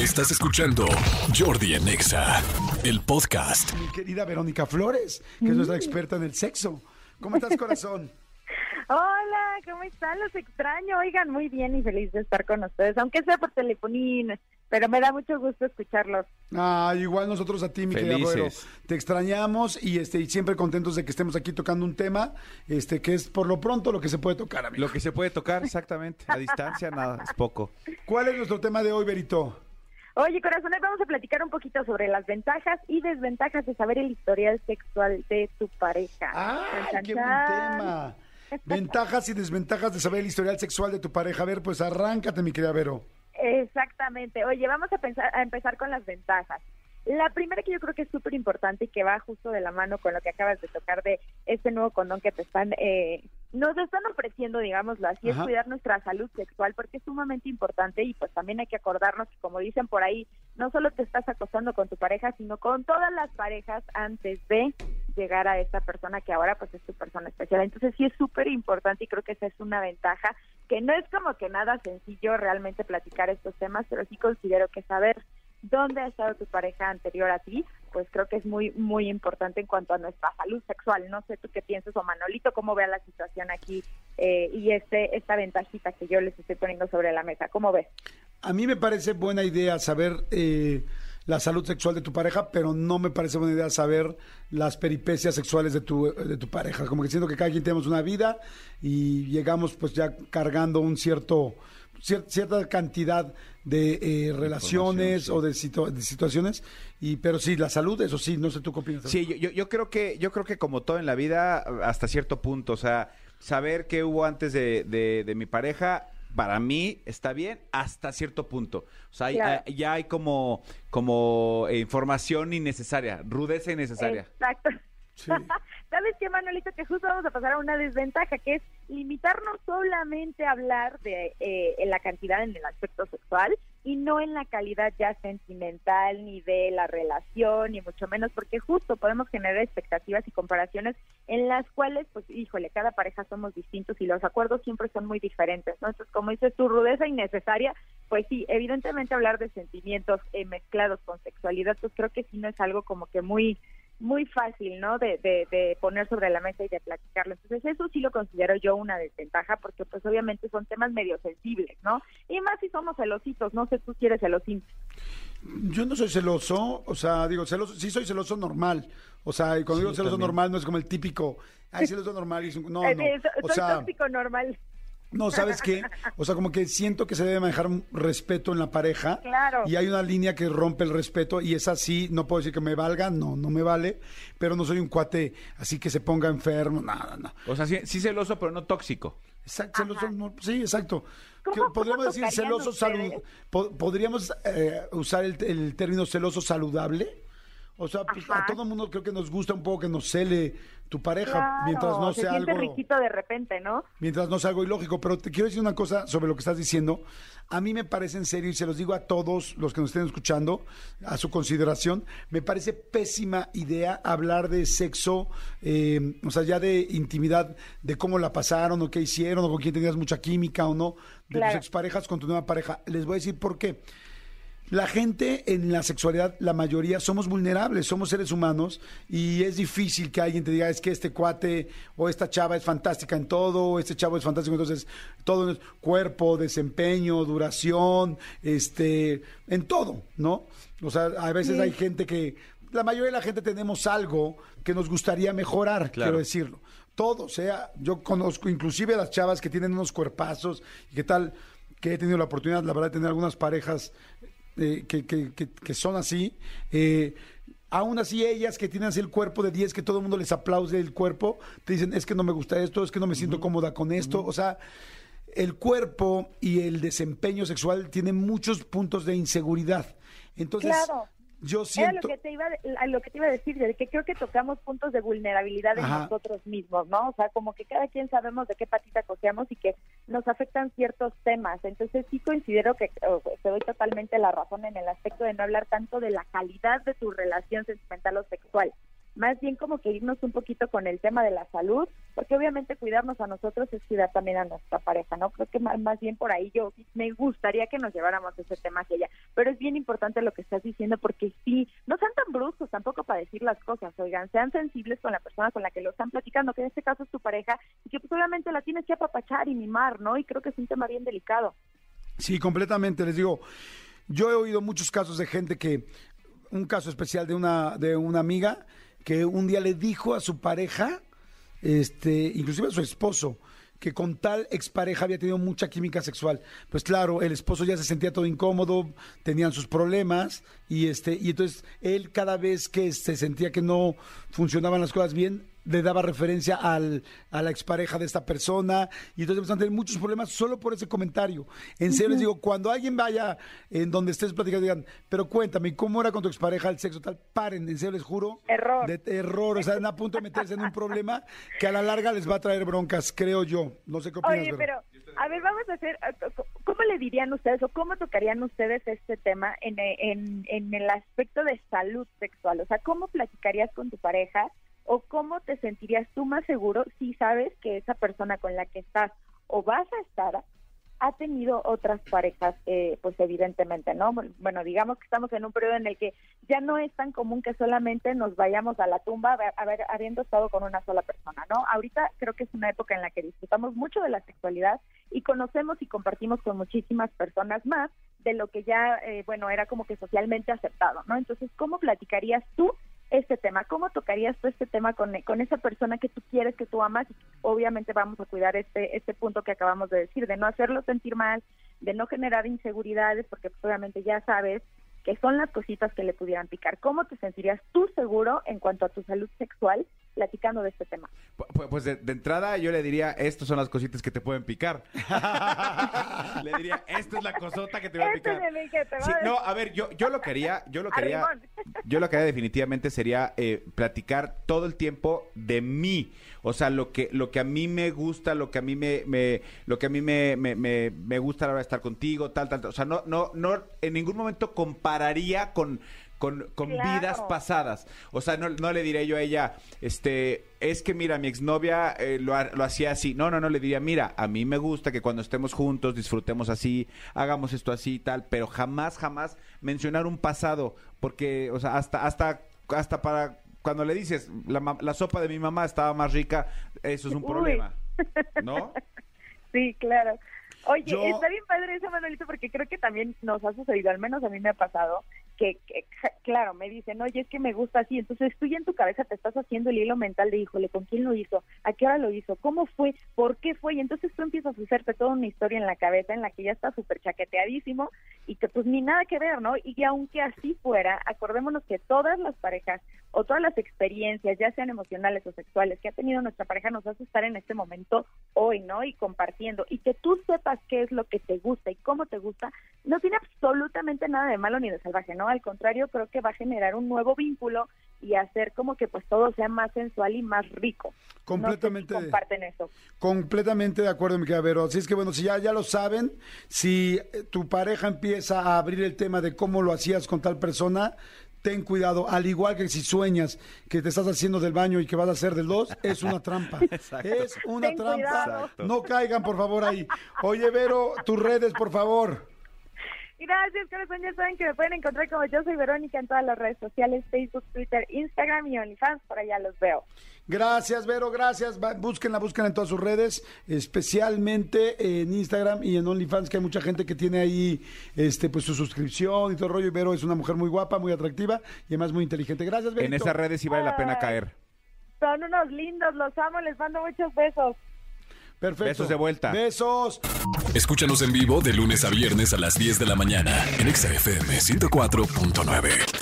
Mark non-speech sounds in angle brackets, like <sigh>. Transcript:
Estás escuchando Jordi en Exa, el podcast. Mi querida Verónica Flores, que es nuestra experta en el sexo. ¿Cómo estás, corazón? <laughs> Hola, ¿cómo están? Los extraño. Oigan, muy bien y feliz de estar con ustedes, aunque sea por telefonía, pero me da mucho gusto escucharlos. Ah, igual nosotros a ti, mi querida. Te extrañamos y este y siempre contentos de que estemos aquí tocando un tema, este que es por lo pronto lo que se puede tocar, amigo. Lo que se puede tocar exactamente, a distancia nada, es poco. ¿Cuál es nuestro tema de hoy, Berito? Oye, corazón, hoy vamos a platicar un poquito sobre las ventajas y desventajas de saber el historial sexual de tu pareja. ¡Ah, qué buen tema! Ventajas y desventajas de saber el historial sexual de tu pareja. A ver, pues arráncate, mi querida Vero. Exactamente. Oye, vamos a, pensar, a empezar con las ventajas. La primera que yo creo que es súper importante y que va justo de la mano con lo que acabas de tocar de este nuevo condón que te están, eh, nos están ofreciendo, digámoslo así, Ajá. es cuidar nuestra salud sexual porque es sumamente importante y pues también hay que acordarnos que como dicen por ahí, no solo te estás acostando con tu pareja, sino con todas las parejas antes de llegar a esta persona que ahora pues es tu persona especial. Entonces sí es súper importante y creo que esa es una ventaja, que no es como que nada sencillo realmente platicar estos temas, pero sí considero que saber dónde ha estado tu pareja anterior a ti, pues creo que es muy, muy importante en cuanto a nuestra salud sexual. No sé tú qué piensas o Manolito, cómo vea la situación aquí eh, y este esta ventajita que yo les estoy poniendo sobre la mesa. ¿Cómo ves? A mí me parece buena idea saber eh, la salud sexual de tu pareja, pero no me parece buena idea saber las peripecias sexuales de tu, de tu pareja. Como que siento que cada quien tenemos una vida y llegamos pues ya cargando un cierto cier- cierta cantidad de eh, relaciones sí. o de, situ- de situaciones y pero sí la salud eso sí no sé tú qué opinas Sí, yo, yo, creo que, yo creo que como todo en la vida, hasta cierto punto, o sea, saber qué hubo antes de, de, de mi pareja, para mí está bien hasta cierto punto. O sea, Claro. hay- ya hay como, como eh, información innecesaria, rudeza innecesaria. Exacto. Sí. <laughs> ¿Sabes qué, Manolito? Que justo vamos a pasar a una desventaja, que es limitarnos solamente a hablar de eh, en la cantidad en el aspecto sexual y no en la calidad ya sentimental, ni de la relación, ni mucho menos, porque justo podemos generar expectativas y comparaciones en las cuales, pues, híjole, cada pareja somos distintos y los acuerdos siempre son muy diferentes, ¿no? Entonces, como dices, tu rudeza innecesaria, pues sí, evidentemente hablar de sentimientos eh, mezclados con sexualidad, pues creo que sí no es algo como que muy muy fácil, ¿no? De, de, de poner sobre la mesa y de platicarlo. Entonces eso sí lo considero yo una desventaja porque pues obviamente son temas medio sensibles, ¿no? Y más si somos celositos, no sé tú si eres celosín. Yo no soy celoso, o sea, digo, celoso, sí soy celoso normal. O sea, y cuando digo celoso también. normal no es como el típico, ay, celoso normal. y es un- no, <laughs> no. O soy sea, tóxico normal. No, ¿sabes qué? O sea, como que siento que se debe manejar un respeto en la pareja. Claro. Y hay una línea que rompe el respeto y es así, no puedo decir que me valga, no, no me vale, pero no soy un cuate así que se ponga enfermo, nada, no. O sea, sí, sí celoso, pero no tóxico. Exacto, celoso, no, sí, exacto. ¿Cómo- Que cómo podríamos decir celoso salud, podríamos eh, usar el, el término celoso saludable. O sea, pues, a todo mundo creo que nos gusta un poco que nos cele tu pareja, Claro, mientras no se sea algo riquito de repente, ¿no? mientras no sea algo ilógico. Pero te quiero decir una cosa sobre lo que estás diciendo. A mí me parece en serio, y se los digo a todos los que nos estén escuchando, a su consideración, me parece pésima idea hablar de sexo, eh, o sea, ya de intimidad, de cómo la pasaron, o qué hicieron, o con quién tenías mucha química o no, de Claro. tus exparejas con tu nueva pareja. Les voy a decir por qué. La gente en la sexualidad, la mayoría, somos vulnerables, somos seres humanos y es difícil que alguien te diga es que este cuate o esta chava es fantástica en todo, o este chavo es fantástico, entonces todo es cuerpo, desempeño, duración, este, en todo, ¿no? O sea, a veces hay gente que, la mayoría de la gente tenemos algo que nos gustaría mejorar, Claro. quiero decirlo. Todo, o sea, yo conozco inclusive a las chavas que tienen unos cuerpazos y qué tal, que he tenido la oportunidad, la verdad, de tener algunas parejas eh, que, que- que- que son así. eh, aún así, ellas que tienen así el cuerpo de 10, que todo el mundo les aplaude el cuerpo, te dicen, es que no me gusta esto, es que no me siento cómoda con esto. O sea, el cuerpo y el desempeño sexual tienen muchos puntos de inseguridad. Entonces, Claro. yo Era lo siento... que te iba a lo que te iba a decir, de que creo que tocamos puntos de vulnerabilidad en Ajá. nosotros mismos, ¿no? O sea, como que cada quien sabemos de qué patita cojeamos y que nos afectan ciertos temas. Entonces sí considero que oh, te doy totalmente la razón en el aspecto de no hablar tanto de la calidad de tu relación sentimental o sexual. más bien como que irnos un poquito con el tema de la salud, porque obviamente cuidarnos a nosotros es cuidar también a nuestra pareja, ¿no? Creo que más, bien por ahí yo me gustaría que nos lleváramos ese tema hacia allá, pero es bien importante lo que estás diciendo porque sí, no sean tan bruscos tampoco para decir las cosas, oigan, sean sensibles con la persona con la que lo están platicando, que en este caso es tu pareja, y que pues la tienes que apapachar y mimar, ¿no? Y creo que es un tema bien delicado. Sí, completamente, les digo, yo he oído muchos casos de gente que, un caso especial de una, de una amiga, que un día le dijo a su pareja, este, inclusive su esposo, que con tal expareja había tenido mucha química sexual. Pues claro, el esposo ya se sentía todo incómodo, tenían sus problemas y este y entonces él cada vez que se sentía que no funcionaban las cosas bien, le daba referencia al, a la expareja de esta persona y entonces empezaron a tener muchos problemas solo por ese comentario. En serio les digo, cuando alguien vaya en donde estés platicando, digan, pero cuéntame, ¿cómo era con tu expareja el sexo tal? Paren, en serio les juro. Error. De error, o sea, están a punto de meterse en un problema que a la larga les va a traer broncas, creo yo. No sé qué opinas, Oye, pero a ver, vamos a hacer, ¿cómo le dirían ustedes o cómo tocarían ustedes este tema en, en, en el aspecto de salud sexual? O sea, ¿cómo platicarías con tu pareja o cómo te sentirías tú más seguro si sabes que esa persona con la que estás o vas a estar ha tenido otras parejas, eh, pues evidentemente, ¿no? Bueno, digamos que estamos en un periodo en el que ya no es tan común que solamente nos vayamos a la tumba a ver, habiendo estado con una sola persona, ¿no? Ahorita creo que es una época en la que disfrutamos mucho de la sexualidad y conocemos y compartimos con muchísimas personas más de lo que ya, eh, bueno, era como que socialmente aceptado, ¿no? Entonces, ¿cómo platicarías tú este tema? ¿Cómo tocarías tú este tema con, con esa persona que tú quieres, que tú amas? Obviamente vamos a cuidar este, este punto que acabamos de decir, de no hacerlo sentir mal, de no generar inseguridades, porque pues, obviamente ya sabes que son las cositas que le pudieran picar. ¿Cómo te sentirías tú seguro en cuanto a tu salud sexual platicando de este tema? Pues, pues de, de, entrada yo le diría, estas son las cositas que te pueden picar. <laughs> le diría, esta es la cosota que te va a picar. Sí, no, a ver, yo, yo lo quería, yo lo quería, yo lo que haría definitivamente sería eh, platicar todo el tiempo de mí. O sea, lo que, lo que a mí me gusta, lo que a mí me, me lo que a mí me, me, me, me gusta a la hora de estar contigo, tal, tal, tal. O sea, no, no, no, en ningún momento compararía con con, con Claro. vidas pasadas. O sea, no, no le diré yo a ella, este, es que mira, mi exnovia eh, lo, lo hacía así. No, no, no, le diría, mira, a mí me gusta que cuando estemos juntos disfrutemos así, hagamos esto así y tal, pero jamás, jamás mencionar un pasado, porque, o sea, hasta, hasta, hasta para cuando le dices, la, la sopa de mi mamá estaba más rica, eso es un Uy. problema. ¿No? <laughs> Sí, claro. Oye, Yo- está bien padre eso, Manuelito, porque creo que también nos ha sucedido, al menos a mí me ha pasado, que, que, claro, me dicen, oye, es que me gusta así, entonces tú ya en tu cabeza te estás haciendo el hilo mental de, híjole, ¿con quién lo hizo? ¿A qué hora lo hizo? ¿Cómo fue? ¿Por qué fue? Y entonces tú empiezas a hacerte toda una historia en la cabeza en la que ya está súper chaqueteadísimo y que pues ni nada que ver, ¿no? Y que aunque así fuera, acordémonos que todas las parejas o todas las experiencias, ya sean emocionales o sexuales, que ha tenido nuestra pareja nos hace estar en este momento hoy, ¿no? Y compartiendo. Y que tú sepas qué es lo que te gusta y cómo te gusta, no tiene absolutamente nada de malo ni de salvaje, ¿no? Al contrario, creo que va a generar un nuevo vínculo y hacer como que pues todo sea más sensual y más rico. Completamente. No sé si comparten eso. Completamente de acuerdo, mi querida Vero. Así es que bueno, si ya, ya lo saben, si eh, tu pareja empieza a abrir el tema de cómo lo hacías con tal persona, ten cuidado. Al igual que si sueñas que te estás haciendo del baño y que vas a hacer del dos, es una trampa. <laughs> Es una Ten trampa. cuidado. No caigan, por favor, ahí. Oye, Vero, tus redes, por favor. Gracias, corazón. Ya saben que me pueden encontrar como yo soy Verónica en todas las redes sociales, Facebook, Twitter, Instagram y OnlyFans. Por allá los veo. Gracias, Vero, gracias. Va- búsquenla, búsquenla en todas sus redes, especialmente en Instagram y en OnlyFans, que hay mucha gente que tiene ahí este, pues su suscripción y todo el rollo. Y Vero es una mujer muy guapa, muy atractiva y además muy inteligente. Gracias, Vero. En esas redes sí vale la pena caer. Son unos lindos, los amo, les mando muchos besos. Perfecto. Besos de vuelta. Besos. Escúchanos en vivo de lunes a viernes a las 10 de la mañana en Exa FM 104.9.